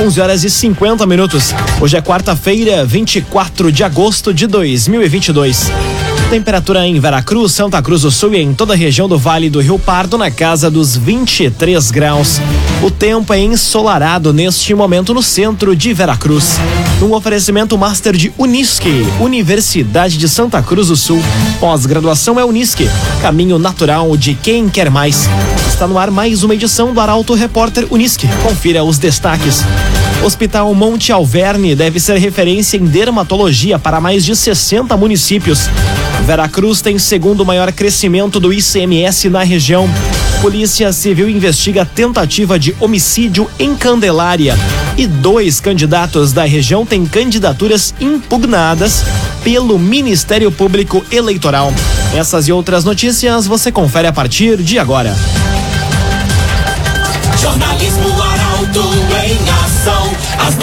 11 horas e 50 minutos. Hoje é quarta-feira, 24 de agosto de 2022. Temperatura em Veracruz, Santa Cruz do Sul e em toda a região do Vale do Rio Pardo na casa dos 23 graus. O tempo é ensolarado neste momento no centro de Veracruz. Um oferecimento Master de Unisque, Universidade de Santa Cruz do Sul. Pós-graduação é Unisque, caminho natural de quem quer mais. Está no ar mais uma edição do Arauto Repórter Unisque. Confira os destaques. Hospital Monte Alverne deve ser referência em dermatologia para mais de 60 municípios. Veracruz tem segundo maior crescimento do ICMS na região. Polícia Civil investiga tentativa de homicídio em Candelária. E dois candidatos da região têm candidaturas impugnadas pelo Ministério Público Eleitoral. Essas e outras notícias você confere a partir de agora. Jornalismo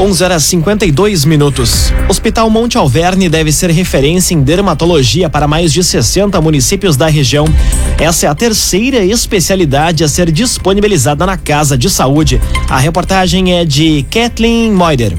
11 horas 52 minutos. Hospital Monte Alverne deve ser referência em dermatologia para mais de 60 municípios da região. Essa é a terceira especialidade a ser disponibilizada na Casa de Saúde. A reportagem é de Kathleen Moider.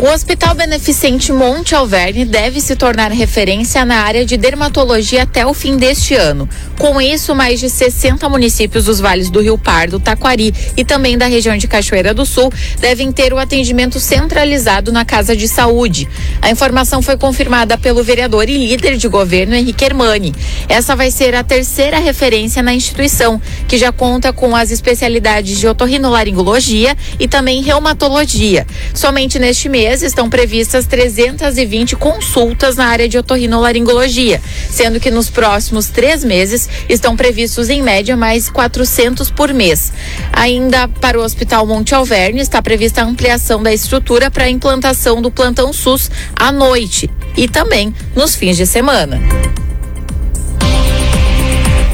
O Hospital Beneficente Monte Alverne deve se tornar referência na área de dermatologia até o fim deste ano. Com isso, mais de 60 municípios dos vales do Rio Pardo, Taquari e também da região de Cachoeira do Sul devem ter o atendimento centralizado na Casa de Saúde. A informação foi confirmada pelo vereador e líder de governo Henrique Hermani. Essa vai ser a terceira referência na instituição, que já conta com as especialidades de otorrinolaringologia e também reumatologia. Somente neste mês mês estão previstas 320 consultas na área de otorrinolaringologia, sendo que nos próximos três meses estão previstos em média mais 400 por mês. Ainda para o Hospital Monte Alverne está prevista a ampliação da estrutura para a implantação do plantão SUS à noite e também nos fins de semana.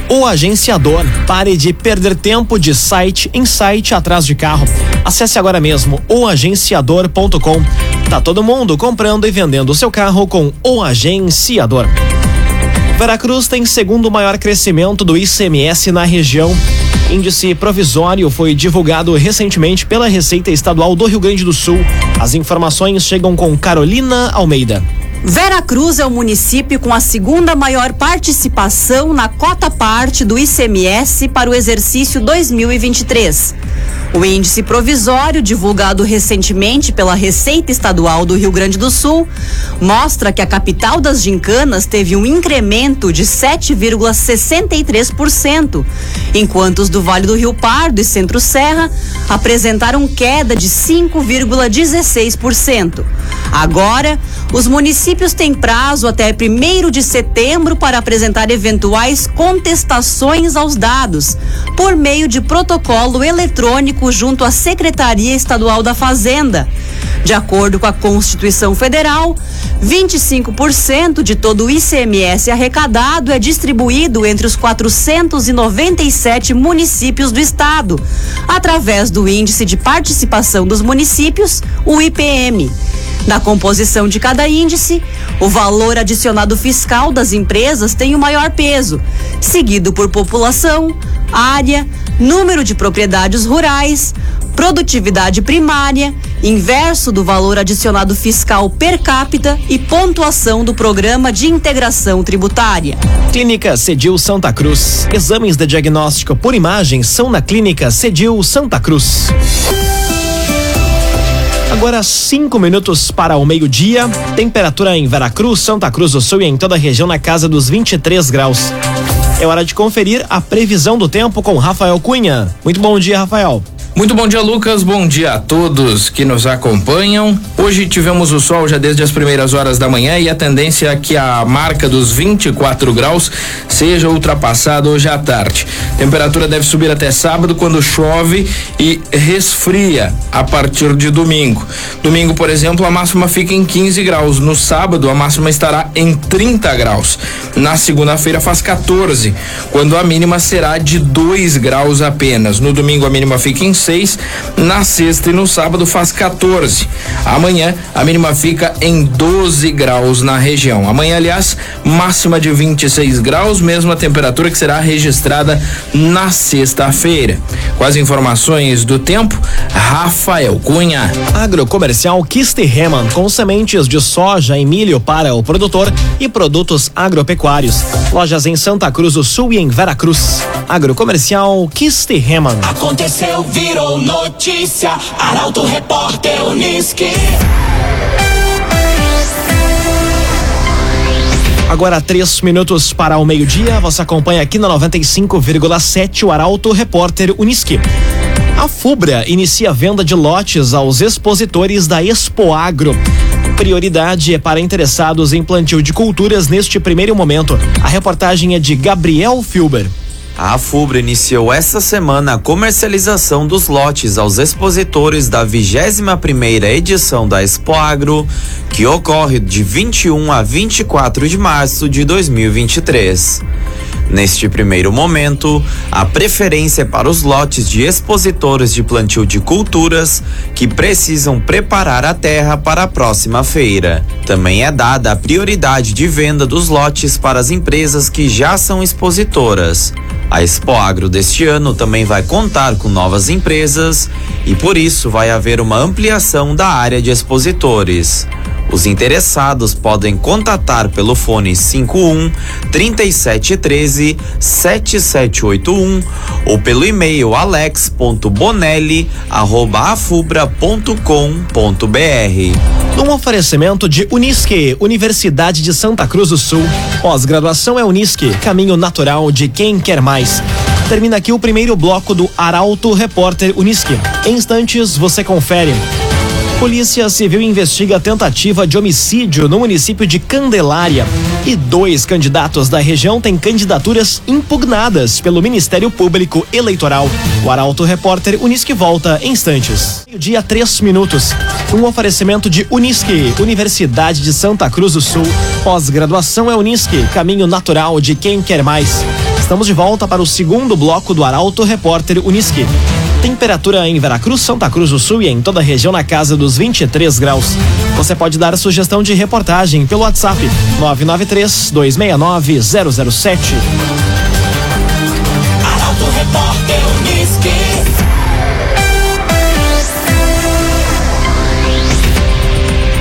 O agenciador. Pare de perder tempo de site em site atrás de carro. Acesse agora mesmo oagenciador.com. Tá todo mundo comprando e vendendo o seu carro com o agenciador. Veracruz tem segundo maior crescimento do ICMS na região. Índice provisório foi divulgado recentemente pela Receita Estadual do Rio Grande do Sul. As informações chegam com Carolina Almeida. Veracruz é o município com a segunda maior participação na cota parte do ICMS para o exercício 2023. O índice provisório, divulgado recentemente pela Receita Estadual do Rio Grande do Sul, mostra que a capital das gincanas teve um incremento de 7,63%, enquanto os do Vale do Rio Pardo e Centro Serra apresentaram queda de 5,16%. Agora, os municípios têm prazo até 1 de setembro para apresentar eventuais contestações aos dados, por meio de protocolo eletrônico junto à Secretaria Estadual da Fazenda. De acordo com a Constituição Federal, 25% de todo o ICMS arrecadado é distribuído entre os 497 municípios do estado, através do Índice de Participação dos Municípios, o IPM. Na composição de cada índice, o valor adicionado fiscal das empresas tem o maior peso, seguido por população, área, número de propriedades rurais, produtividade primária, inverso do valor adicionado fiscal per capita e pontuação do programa de integração tributária. Clínica Cedil Santa Cruz. Exames de diagnóstico por imagem são na Clínica Cedil Santa Cruz. Agora cinco minutos para o meio-dia. Temperatura em Veracruz, Santa Cruz do Sul e em toda a região na casa dos 23 graus. É hora de conferir a previsão do tempo com Rafael Cunha. Muito bom dia, Rafael. Muito bom dia, Lucas. Bom dia a todos que nos acompanham. Hoje tivemos o sol já desde as primeiras horas da manhã e a tendência é que a marca dos 24 graus seja ultrapassada hoje à tarde. Temperatura deve subir até sábado quando chove e resfria a partir de domingo. Domingo, por exemplo, a máxima fica em 15 graus. No sábado, a máxima estará em 30 graus. Na segunda-feira faz 14, quando a mínima será de 2 graus apenas. No domingo, a mínima fica em 6, na sexta e no sábado faz 14. Amanhã a mínima fica em 12 graus na região. Amanhã, aliás, máxima de 26 graus, mesma temperatura que será registrada na sexta-feira. Com as informações do tempo, Rafael Cunha. Agrocomercial Kisterreman, com sementes de soja e milho para o produtor e produtos agropecuários. Lojas em Santa Cruz do Sul e em Veracruz. Agrocomercial Kisterreman. Aconteceu, virou notícia. Arauto Repórter Uniski. Agora três minutos para o meio-dia. Você acompanha aqui na 95,7 o Arauto Repórter Uniski. A Fubra inicia venda de lotes aos expositores da Expo Agro. Prioridade é para interessados em plantio de culturas neste primeiro momento. A reportagem é de Gabriel Filber. A FUBRA iniciou essa semana a comercialização dos lotes aos expositores da 21ª edição da Expo Agro, que ocorre de 21 a 24 de março de 2023. Neste primeiro momento, a preferência é para os lotes de expositores de plantio de culturas que precisam preparar a terra para a próxima feira. Também é dada a prioridade de venda dos lotes para as empresas que já são expositoras. A Expo Agro deste ano também vai contar com novas empresas e por isso vai haver uma ampliação da área de expositores. Os interessados podem contatar pelo fone 51 3713 7781 ou pelo e-mail alex.bonelli@afubra.com.br. Um oferecimento de Unisque, Universidade de Santa Cruz do Sul. Pós-graduação é Unisque, caminho natural de quem quer mais. Termina aqui o primeiro bloco do Arauto Repórter Unisque. Em instantes você confere. Polícia Civil investiga tentativa de homicídio no município de Candelária. E dois candidatos da região têm candidaturas impugnadas pelo Ministério Público Eleitoral. O Arauto Repórter Unisque volta em instantes. Dia três minutos. Um oferecimento de Unisque, Universidade de Santa Cruz do Sul. Pós-graduação é Unisque, caminho natural de quem quer mais. Estamos de volta para o segundo bloco do Arauto Repórter Unisque. Temperatura em Veracruz, Santa Cruz do Sul e em toda a região na casa dos 23 graus. Você pode dar sugestão de reportagem pelo WhatsApp 993 269 007.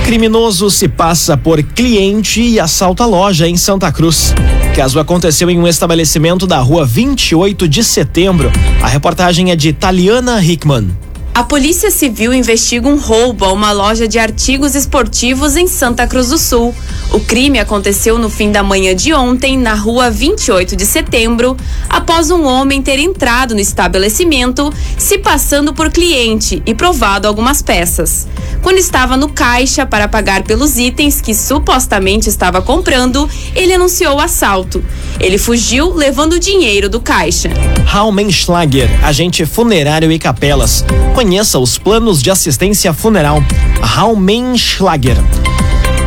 Criminoso se passa por cliente e assalta loja em Santa Cruz. Caso aconteceu em um estabelecimento da rua 28 de setembro. A reportagem é de Taliana Hickman. A Polícia Civil investiga um roubo a uma loja de artigos esportivos em Santa Cruz do Sul. O crime aconteceu no fim da manhã de ontem, na rua 28 de setembro, após um homem ter entrado no estabelecimento, se passando por cliente e provado algumas peças. Quando estava no caixa para pagar pelos itens que supostamente estava comprando, ele anunciou o assalto. Ele fugiu levando o dinheiro do caixa. Raumenschlager, agente funerário e capelas. Conheça os planos de assistência funeral. Raumenschlager.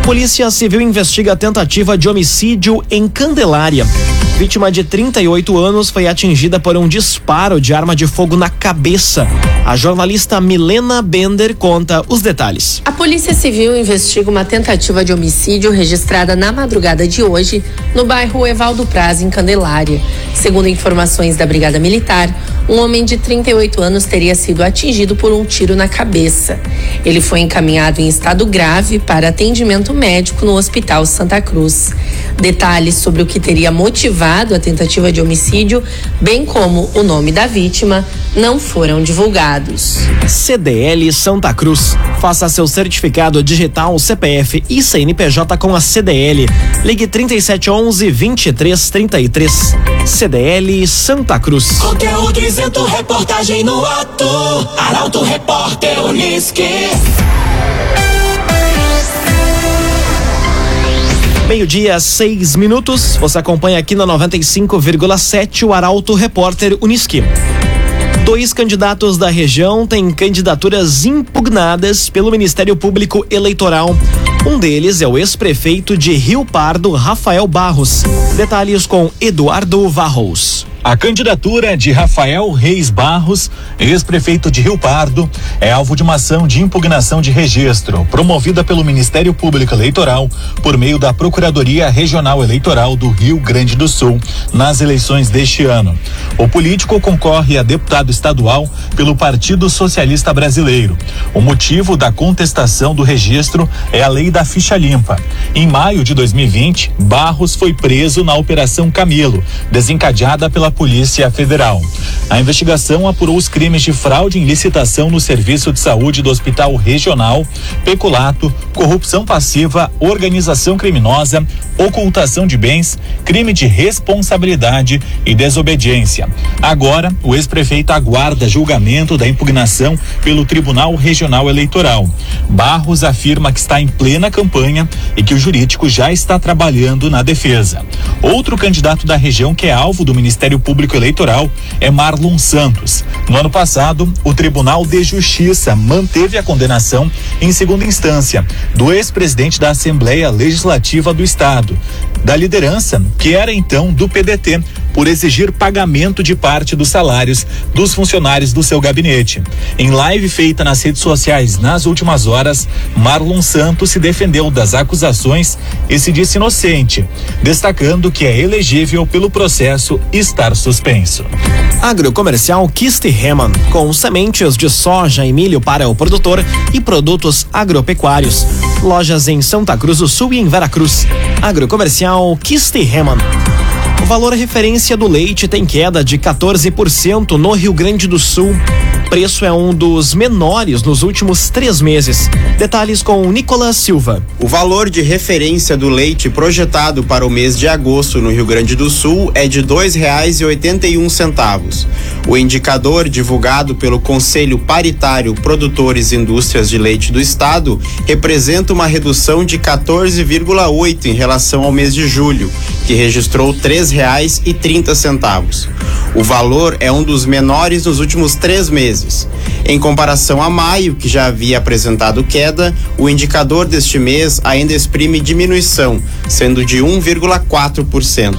Polícia Civil investiga a tentativa de homicídio em Candelária. Vítima de 38 anos foi atingida por um disparo de arma de fogo na cabeça. A jornalista Milena Bender conta os detalhes. A Polícia Civil investiga uma tentativa de homicídio registrada na madrugada de hoje no bairro Evaldo Praz, em Candelária. Segundo informações da Brigada Militar, um homem de 38 anos teria sido atingido por um tiro na cabeça. Ele foi encaminhado em estado grave para atendimento médico no Hospital Santa Cruz. Detalhes sobre o que teria motivado a tentativa de homicídio, bem como o nome da vítima, não foram divulgados. CDL Santa Cruz. Faça seu certificado digital CPF e CNPJ com a CDL. Ligue 3711 2333. CDL Santa Cruz. Conteúdo isento, reportagem no ato. Arauto Repórter Uniski. Meio-dia, seis minutos. Você acompanha aqui na 95,7 o Arauto Repórter Uniski. Dois candidatos da região têm candidaturas impugnadas pelo Ministério Público Eleitoral. Um deles é o ex-prefeito de Rio Pardo, Rafael Barros. Detalhes com Eduardo Varros. A candidatura de Rafael Reis Barros, ex-prefeito de Rio Pardo, é alvo de uma ação de impugnação de registro, promovida pelo Ministério Público Eleitoral por meio da Procuradoria Regional Eleitoral do Rio Grande do Sul, nas eleições deste ano. O político concorre a deputado estadual pelo Partido Socialista Brasileiro. O motivo da contestação do registro é a lei da ficha limpa. Em maio de 2020, Barros foi preso na Operação Camelo, desencadeada pela Polícia Federal. A investigação apurou os crimes de fraude em licitação no serviço de saúde do Hospital Regional, peculato, corrupção passiva, organização criminosa, ocultação de bens, crime de responsabilidade e desobediência. Agora, o ex-prefeito aguarda julgamento da impugnação pelo Tribunal Regional Eleitoral. Barros afirma que está em plena campanha e que o jurídico já está trabalhando na defesa. Outro candidato da região que é alvo do Ministério Público Eleitoral é Marlon Santos. No ano passado, o Tribunal de Justiça manteve a condenação em segunda instância do ex-presidente da Assembleia Legislativa do Estado, da liderança que era então do PDT, por exigir pagamento de parte dos salários dos funcionários do seu gabinete. Em live feita nas redes sociais nas últimas horas, Marlon Santos se defendeu das acusações e se disse inocente, destacando que é elegível pelo processo estar suspenso. Agrocomercial Kist Heman, com sementes de soja e milho para o produtor e produtos agropecuários. Lojas em Santa Cruz do Sul e em Veracruz. Agrocomercial Kist Heman. O valor referência do leite tem queda de 14% no Rio Grande do Sul. Preço é um dos menores nos últimos três meses. Detalhes com Nicolas Silva. O valor de referência do leite projetado para o mês de agosto no Rio Grande do Sul é de R$ 2,81. O indicador divulgado pelo Conselho Paritário Produtores e Indústrias de Leite do Estado representa uma redução de 14,8 em relação ao mês de julho, que registrou R$ 3,30. O valor é um dos menores nos últimos três meses. Em comparação a maio, que já havia apresentado queda, o indicador deste mês ainda exprime diminuição, sendo de 1,4%.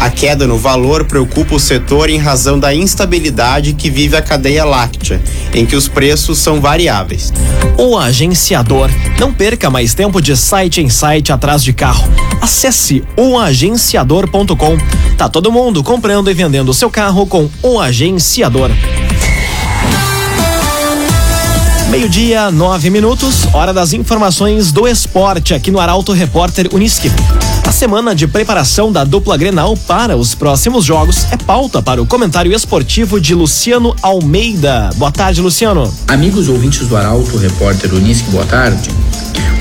A queda no valor preocupa o setor em razão da instabilidade que vive a cadeia láctea, em que os preços são variáveis. O agenciador. Não perca mais tempo de site em site atrás de carro. Acesse oagenciador.com. Tá todo mundo comprando e vendendo seu carro com o agenciador. Meio-dia, nove minutos, hora das informações do esporte aqui no Arauto Repórter Uniski. A semana de preparação da dupla Grenal para os próximos jogos é pauta para o comentário esportivo de Luciano Almeida. Boa tarde, Luciano. Amigos ouvintes do Arauto Repórter Uniski, boa tarde.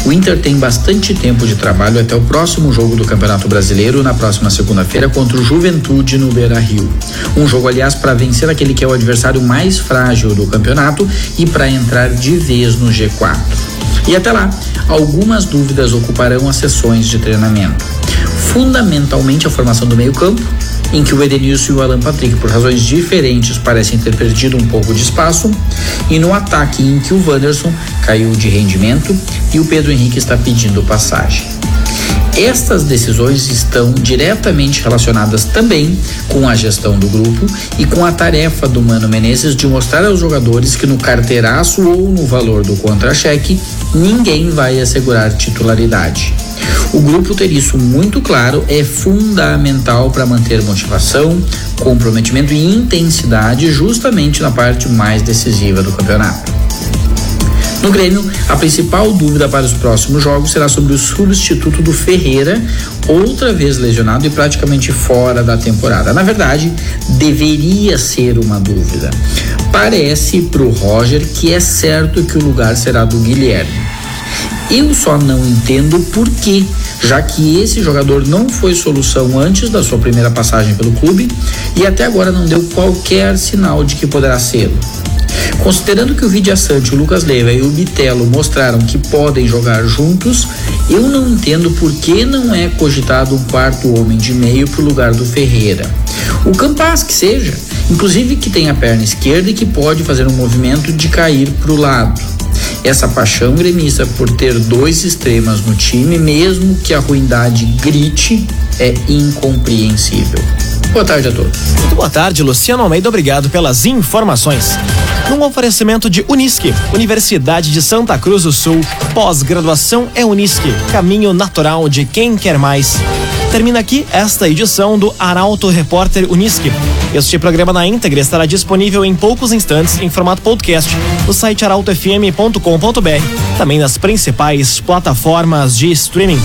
O Inter tem bastante tempo de trabalho até o próximo jogo do Campeonato Brasileiro na próxima segunda-feira contra o Juventude no Beira-Rio. Um jogo, aliás, para vencer aquele que é o adversário mais frágil do campeonato e para entrar de vez no G4. E até lá, algumas dúvidas ocuparão as sessões de treinamento. Fundamentalmente a formação do meio-campo, em que o Edenilson e o Alan Patrick, por razões diferentes, parecem ter perdido um pouco de espaço, e no ataque em que o Wanderson caiu de rendimento e o Pedro Henrique está pedindo passagem. Estas decisões estão diretamente relacionadas também com a gestão do grupo e com a tarefa do Mano Menezes de mostrar aos jogadores que no carteiraço ou no valor do contra-cheque ninguém vai assegurar titularidade. O grupo ter isso muito claro é fundamental para manter motivação, comprometimento e intensidade justamente na parte mais decisiva do campeonato. No Grêmio, a principal dúvida para os próximos jogos será sobre o substituto do Ferreira, outra vez lesionado e praticamente fora da temporada. Na verdade, deveria ser uma dúvida. Parece para o Roger que é certo que o lugar será do Guilherme. Eu só não entendo por quê, já que esse jogador não foi solução antes da sua primeira passagem pelo clube e até agora não deu qualquer sinal de que poderá ser. Considerando que o Vidia Sante, o Lucas Leiva e o Bitelo mostraram que podem jogar juntos, eu não entendo por que não é cogitado um quarto homem de meio para o lugar do Ferreira. O Campas que seja, inclusive que tem a perna esquerda e que pode fazer um movimento de cair para o lado. Essa paixão gremista por ter dois extremas no time, mesmo que a ruindade grite, é incompreensível. Boa tarde a todos. Muito boa tarde, Luciano Almeida. Obrigado pelas informações. Num oferecimento de Unisque, Universidade de Santa Cruz do Sul, pós-graduação é Unisque, caminho natural de quem quer mais. Termina aqui esta edição do Arauto Repórter Unisque. Este programa na íntegra estará disponível em poucos instantes em formato podcast no site arautofm.com.br, também nas principais plataformas de streaming.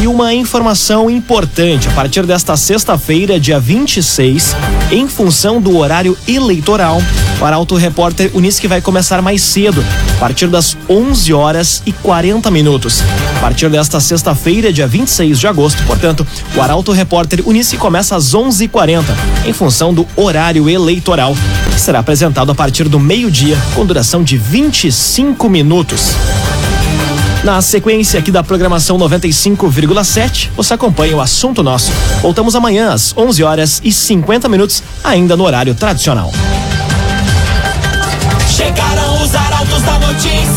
E uma informação importante: a partir desta sexta-feira, dia 26, em função do horário eleitoral, o Arauto Repórter Unisque vai começar mais cedo, a partir das 11 horas e 40 minutos. A partir desta sexta-feira, dia 26 de agosto, portanto, o Arauto Repórter Unisque começa às 11h40, em função do horário eleitoral, que será apresentado a partir do meio-dia, com duração de 25 minutos. Na sequência aqui da programação 95,7, você acompanha o assunto nosso. Voltamos amanhã às 11 horas e 50 minutos, ainda no horário tradicional. Chegaram os arautos da notícia.